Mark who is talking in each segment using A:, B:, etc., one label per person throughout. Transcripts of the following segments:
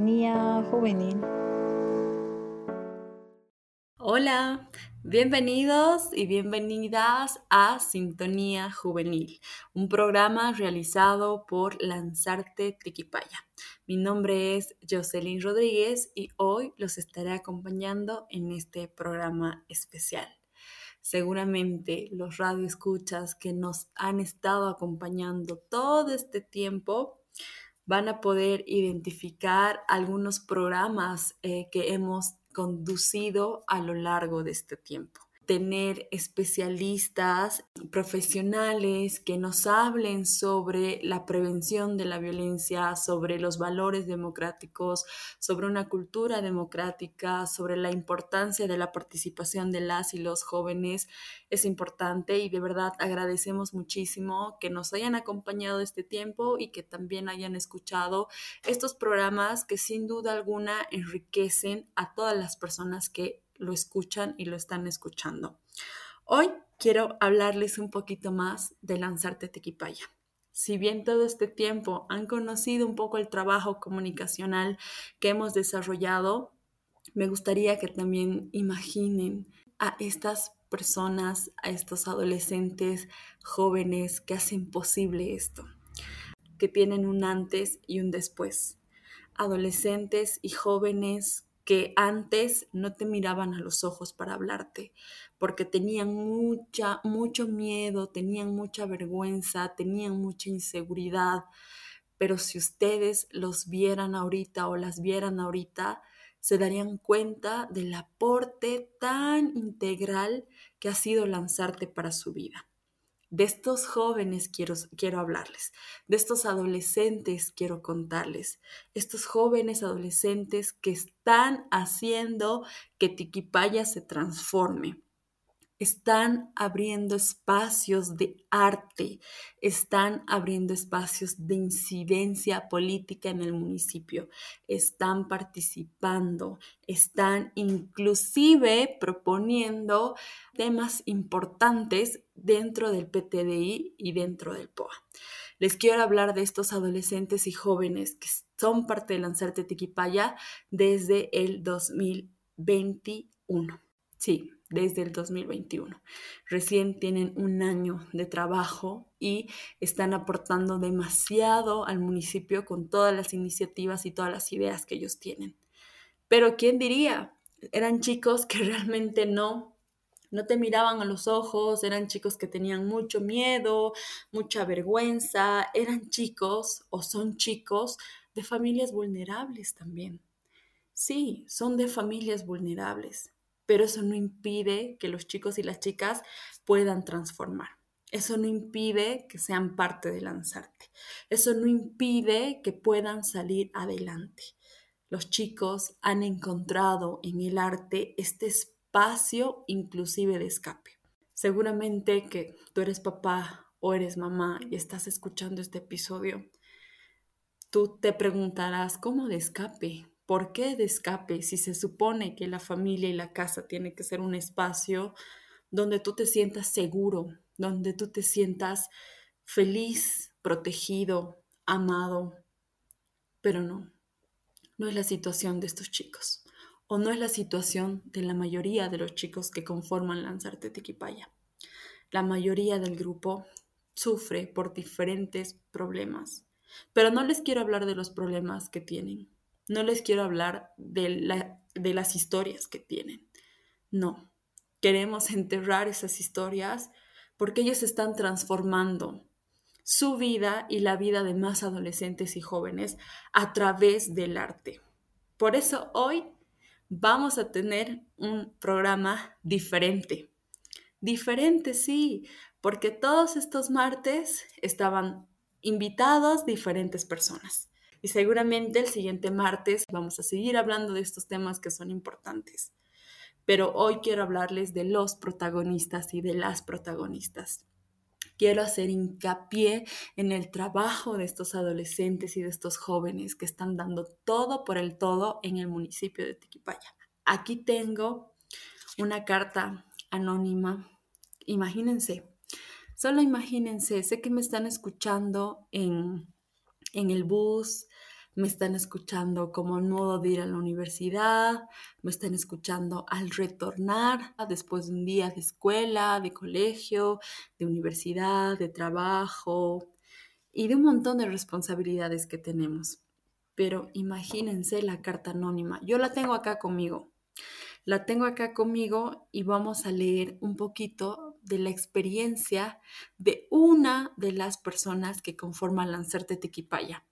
A: Sintonía Juvenil.
B: Hola, bienvenidos y bienvenidas a Sintonía Juvenil, un programa realizado por Lanzarte Tiquipaya. Mi nombre es Jocelyn Rodríguez y hoy los estaré acompañando en este programa especial. Seguramente los radioescuchas que nos han estado acompañando todo este tiempo van a poder identificar algunos programas eh, que hemos conducido a lo largo de este tiempo tener especialistas profesionales que nos hablen sobre la prevención de la violencia, sobre los valores democráticos, sobre una cultura democrática, sobre la importancia de la participación de las y los jóvenes es importante y de verdad agradecemos muchísimo que nos hayan acompañado este tiempo y que también hayan escuchado estos programas que sin duda alguna enriquecen a todas las personas que lo escuchan y lo están escuchando. Hoy quiero hablarles un poquito más de Lanzarte Tequipaya. Si bien todo este tiempo han conocido un poco el trabajo comunicacional que hemos desarrollado, me gustaría que también imaginen a estas personas, a estos adolescentes jóvenes que hacen posible esto, que tienen un antes y un después. Adolescentes y jóvenes que antes no te miraban a los ojos para hablarte, porque tenían mucha, mucho miedo, tenían mucha vergüenza, tenían mucha inseguridad. Pero si ustedes los vieran ahorita o las vieran ahorita, se darían cuenta del aporte tan integral que ha sido lanzarte para su vida. De estos jóvenes quiero, quiero hablarles, de estos adolescentes quiero contarles, estos jóvenes adolescentes que están haciendo que Tiquipaya se transforme, están abriendo espacios de arte, están abriendo espacios de incidencia política en el municipio, están participando, están inclusive proponiendo temas importantes dentro del PTDI y dentro del POA. Les quiero hablar de estos adolescentes y jóvenes que son parte de Lanzarte Tiquipaya desde el 2021. Sí, desde el 2021. Recién tienen un año de trabajo y están aportando demasiado al municipio con todas las iniciativas y todas las ideas que ellos tienen. Pero ¿quién diría? Eran chicos que realmente no no te miraban a los ojos, eran chicos que tenían mucho miedo, mucha vergüenza, eran chicos o son chicos de familias vulnerables también. Sí, son de familias vulnerables, pero eso no impide que los chicos y las chicas puedan transformar. Eso no impide que sean parte de lanzarte. Eso no impide que puedan salir adelante. Los chicos han encontrado en el arte este espacio inclusive de escape. Seguramente que tú eres papá o eres mamá y estás escuchando este episodio, tú te preguntarás, ¿cómo de escape? ¿Por qué de escape si se supone que la familia y la casa tiene que ser un espacio donde tú te sientas seguro, donde tú te sientas feliz, protegido, amado? Pero no, no es la situación de estos chicos o no es la situación de la mayoría de los chicos que conforman Lanzarte Tiquipaya. La mayoría del grupo sufre por diferentes problemas, pero no les quiero hablar de los problemas que tienen no les quiero hablar de, de las historias que tienen. No, queremos enterrar esas historias porque ellos están transformando su vida y la vida de más adolescentes y jóvenes a través del arte. Por eso hoy vamos a tener un programa diferente. Diferente, sí, porque todos estos martes estaban invitados diferentes personas y seguramente el siguiente martes vamos a seguir hablando de estos temas que son importantes. Pero hoy quiero hablarles de los protagonistas y de las protagonistas. Quiero hacer hincapié en el trabajo de estos adolescentes y de estos jóvenes que están dando todo por el todo en el municipio de Tiquipaya. Aquí tengo una carta anónima. Imagínense, solo imagínense, sé que me están escuchando en, en el bus, me están escuchando como modo de ir a la universidad, me están escuchando al retornar después de un día de escuela, de colegio, de universidad, de trabajo y de un montón de responsabilidades que tenemos. Pero imagínense la carta anónima. Yo la tengo acá conmigo. La tengo acá conmigo y vamos a leer un poquito de la experiencia de una de las personas que conforman Lanzarte Tequipaya,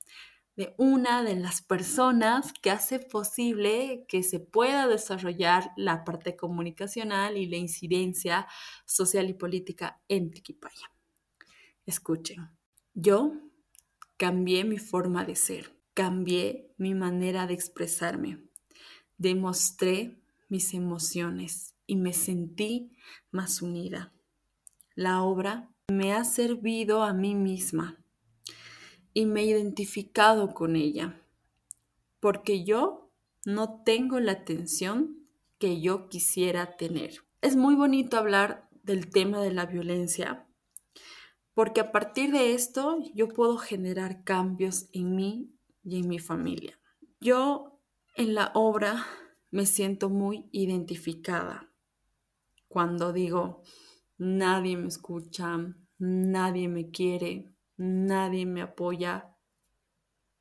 B: de una de las personas que hace posible que se pueda desarrollar la parte comunicacional y la incidencia social y política en Tequipaya. Escuchen, yo cambié mi forma de ser, cambié mi manera de expresarme, demostré mis emociones y me sentí más unida. La obra me ha servido a mí misma y me he identificado con ella, porque yo no tengo la atención que yo quisiera tener. Es muy bonito hablar del tema de la violencia, porque a partir de esto yo puedo generar cambios en mí y en mi familia. Yo en la obra me siento muy identificada cuando digo, nadie me escucha, nadie me quiere, nadie me apoya.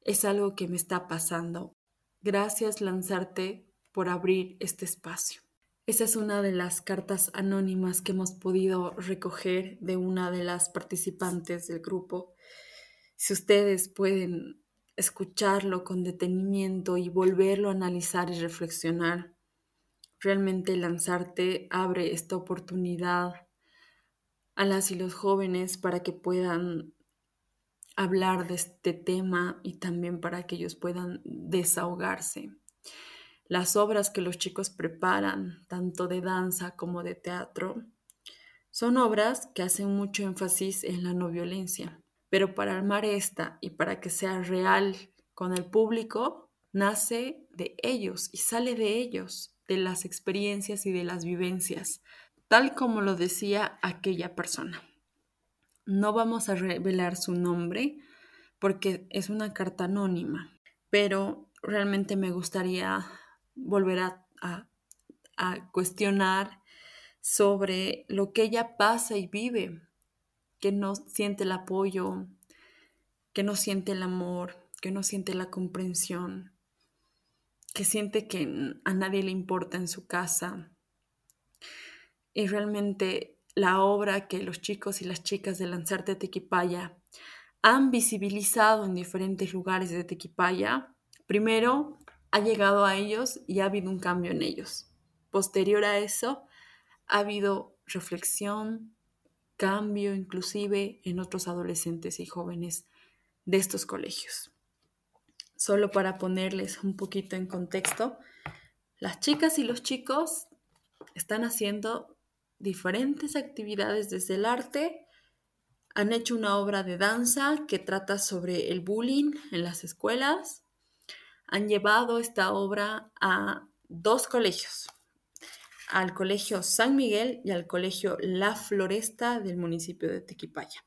B: Es algo que me está pasando. Gracias lanzarte por abrir este espacio. Esa es una de las cartas anónimas que hemos podido recoger de una de las participantes del grupo. Si ustedes pueden escucharlo con detenimiento y volverlo a analizar y reflexionar. Realmente lanzarte abre esta oportunidad a las y los jóvenes para que puedan hablar de este tema y también para que ellos puedan desahogarse. Las obras que los chicos preparan, tanto de danza como de teatro, son obras que hacen mucho énfasis en la no violencia. Pero para armar esta y para que sea real con el público, nace de ellos y sale de ellos, de las experiencias y de las vivencias, tal como lo decía aquella persona. No vamos a revelar su nombre porque es una carta anónima, pero realmente me gustaría volver a, cuestionar sobre lo que ella pasa y vive que no siente el apoyo, que no siente el amor, que no siente la comprensión, que siente que a nadie le importa en su casa. Y realmente la obra que los chicos y las chicas de Lanzarte Tequipaya han visibilizado en diferentes lugares de Tequipaya, primero ha llegado a ellos y ha habido un cambio en ellos. Posterior a eso, ha habido reflexión, cambio inclusive en otros adolescentes y jóvenes de estos colegios. Solo para ponerles un poquito en contexto, las chicas y los chicos están haciendo diferentes actividades desde el arte. Han hecho una obra de danza que trata sobre el bullying en las escuelas. Han llevado esta obra a dos colegios, al Colegio San Miguel y al Colegio La Floresta del municipio de Tequipaya.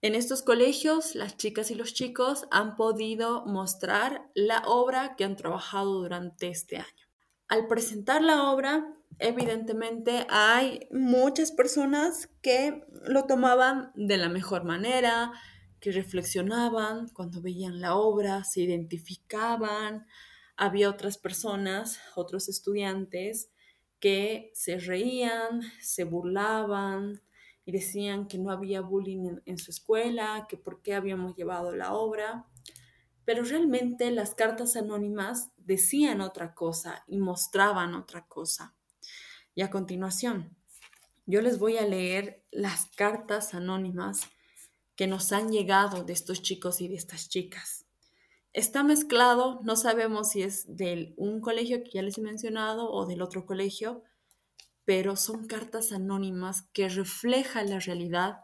B: En estos colegios, las chicas y los chicos han podido mostrar la obra que han trabajado durante este año. Al presentar la obra, evidentemente hay muchas personas que lo tomaban de la mejor manera, que reflexionaban cuando veían la obra, se identificaban. Había otras personas, otros estudiantes, que se reían, se burlaban y decían que no había bullying en, su escuela, que por qué habíamos llevado la obra. Pero realmente las cartas anónimas decían otra cosa y mostraban otra cosa. Y a continuación, yo les voy a leer las cartas anónimas que nos han llegado de estos chicos y de estas chicas. Está mezclado, no sabemos si es de un colegio que ya les he mencionado o del otro colegio, pero son cartas anónimas que reflejan la realidad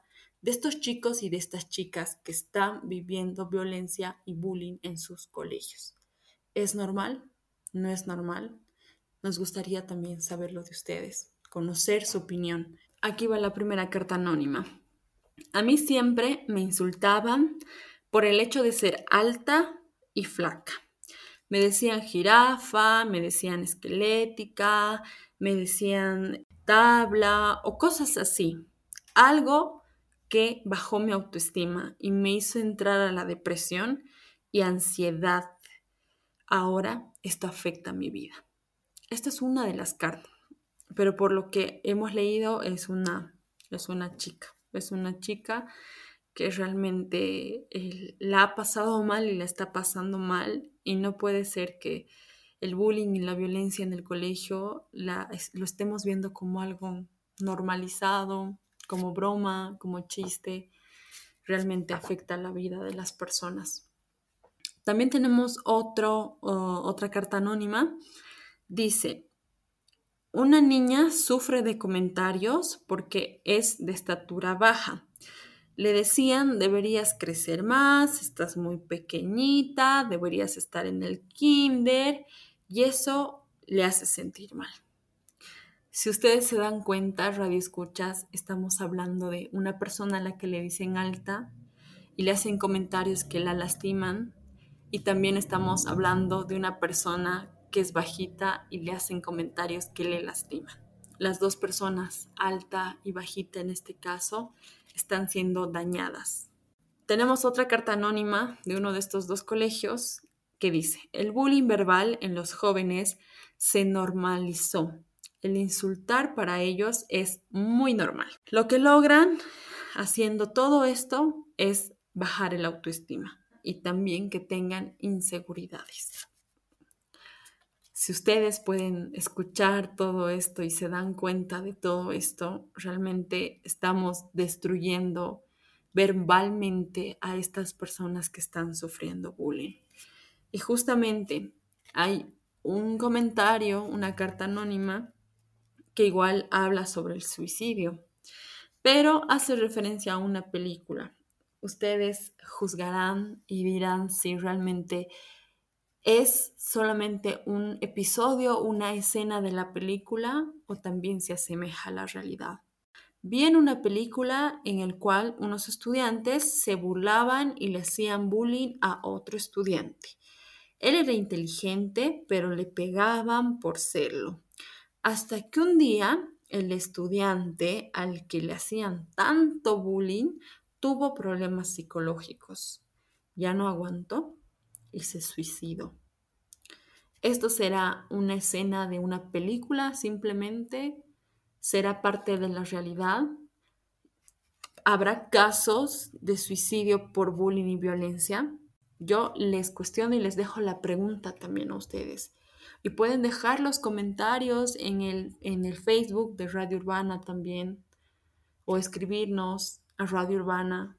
B: de estos chicos y de estas chicas que están viviendo violencia y bullying en sus colegios. ¿Es normal? ¿No es normal? Nos gustaría también saberlo de ustedes, conocer su opinión. Aquí va la primera carta anónima. A mí siempre me insultaban por el hecho de ser alta y flaca. Me decían jirafa, me decían esquelética, me decían tabla o cosas así. Algo que bajó mi autoestima y me hizo entrar a la depresión y ansiedad. Ahora esto afecta mi vida. Esta es una de las cartas, pero por lo que hemos leído es una, es una chica, es una chica que realmente eh, la ha pasado mal y la está pasando mal y no puede ser que el bullying y la violencia en el colegio lo estemos viendo como algo normalizado, como broma, como chiste, realmente afecta la vida de las personas. También tenemos otro, otra carta anónima. Dice, una niña sufre de comentarios porque es de estatura baja. Le decían, deberías crecer más, estás muy pequeñita, deberías estar en el kinder y eso le hace sentir mal. Si ustedes se dan cuenta, radio escuchas, estamos hablando de una persona a la que le dicen alta y le hacen comentarios que la lastiman y también estamos hablando de una persona que es bajita y le hacen comentarios que le lastiman. Las dos personas, alta y bajita en este caso, están siendo dañadas. Tenemos otra carta anónima de uno de estos dos colegios que dice, el bullying verbal en los jóvenes se normalizó el insultar para ellos es muy normal. Lo que logran haciendo todo esto es bajar el autoestima y también que tengan inseguridades. Si ustedes pueden escuchar todo esto y se dan cuenta de todo esto, realmente estamos destruyendo verbalmente a estas personas que están sufriendo bullying. Y justamente hay un comentario, una carta anónima que igual habla sobre el suicidio, pero hace referencia a una película. Ustedes juzgarán y dirán si realmente es solamente un episodio, una escena de la película o también se asemeja a la realidad. Vi en una película en el cual unos estudiantes se burlaban y le hacían bullying a otro estudiante. Él era inteligente, pero le pegaban por serlo. Hasta que un día el estudiante al que le hacían tanto bullying tuvo problemas psicológicos. Ya no aguantó y se suicidó. ¿Esto será una escena de una película simplemente? ¿Será parte de la realidad? ¿Habrá casos de suicidio por bullying y violencia? Yo les cuestiono y les dejo la pregunta también a ustedes. Y pueden dejar los comentarios en el, en el Facebook de Radio Urbana también o escribirnos a Radio Urbana.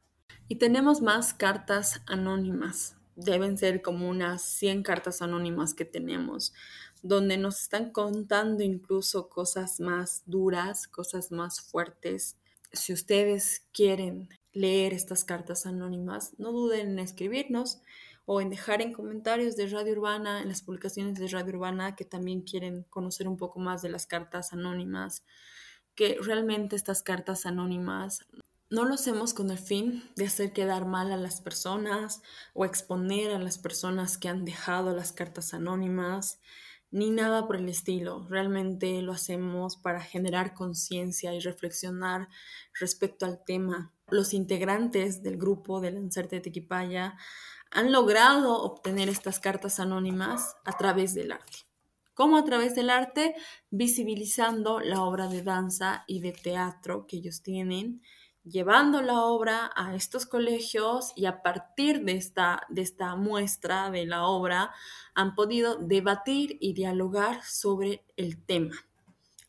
B: Y tenemos más cartas anónimas. Deben ser como unas 100 cartas anónimas que tenemos, donde nos están contando incluso cosas más duras, cosas más fuertes. Si ustedes quieren leer estas cartas anónimas, no duden en escribirnos o en dejar en comentarios de Radio Urbana, en las publicaciones de Radio Urbana, que también quieren conocer un poco más de las cartas anónimas, que realmente estas cartas anónimas no lo hacemos con el fin de hacer quedar mal a las personas o exponer a las personas que han dejado las cartas anónimas, ni nada por el estilo. Realmente lo hacemos para generar conciencia y reflexionar respecto al tema. Los integrantes del grupo de Lanzarte de Tequipaya han logrado obtener estas cartas anónimas a través del arte. ¿Cómo a través del arte? Visibilizando la obra de danza y de teatro que ellos tienen, llevando la obra a estos colegios y a partir de esta, de esta muestra de la obra han podido debatir y dialogar sobre el tema.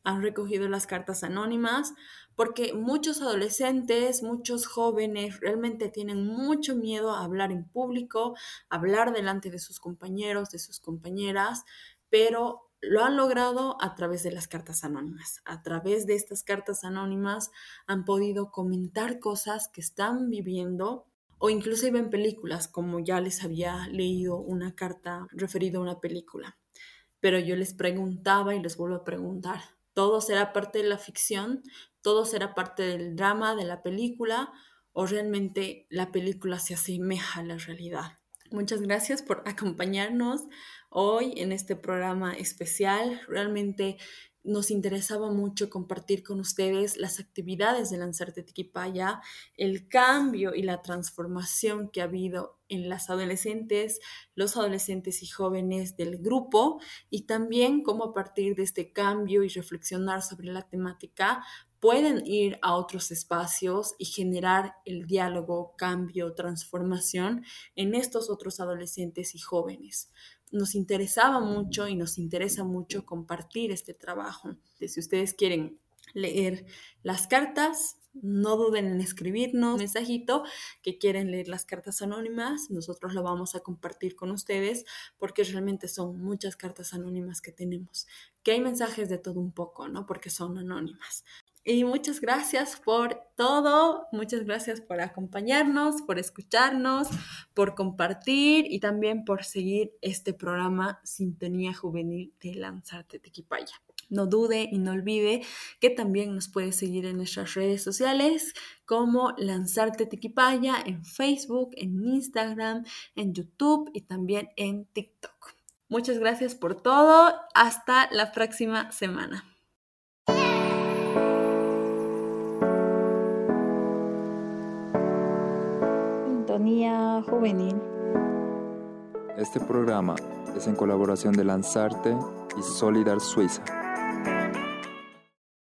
B: Han recogido las cartas anónimas, porque muchos adolescentes, muchos jóvenes realmente tienen mucho miedo a hablar en público, hablar delante de sus compañeros, de sus compañeras, pero lo han logrado a través de las cartas anónimas. A través de estas cartas anónimas han podido comentar cosas que están viviendo o inclusive en películas, como ya les había leído una carta referida a una película. Pero yo les preguntaba y les vuelvo a preguntar, ¿todo será parte de la ficción? todo será parte del drama de la película o realmente la película se asemeja a la realidad. Muchas gracias por acompañarnos hoy en este programa especial. Realmente nos interesaba mucho compartir con ustedes las actividades de Lanzarte Tiquipaya, el cambio y la transformación que ha habido en las adolescentes, los adolescentes y jóvenes del grupo y también cómo a partir de este cambio y reflexionar sobre la temática pueden ir a otros espacios y generar el diálogo, cambio, transformación en estos otros adolescentes y jóvenes nos interesaba mucho y nos interesa mucho compartir este trabajo. Si ustedes quieren leer las cartas, no duden en escribirnos un mensajito que quieren leer las cartas anónimas. Nosotros lo vamos a compartir con ustedes porque realmente son muchas cartas anónimas que tenemos. Que hay mensajes de todo un poco, ¿no? Porque son anónimas. Y muchas gracias por todo, muchas gracias por acompañarnos, por escucharnos, por compartir y también por seguir este programa Sintonía Juvenil de Lanzarte Tequipaya. No dude y no olvide que también nos puede seguir en nuestras redes sociales como Lanzarte Tequipaya en Facebook, en Instagram, en YouTube y también en TikTok. Muchas gracias por todo. Hasta la próxima semana.
A: Juvenil. Este programa es en colaboración de Lanzarte y Solidar Suiza.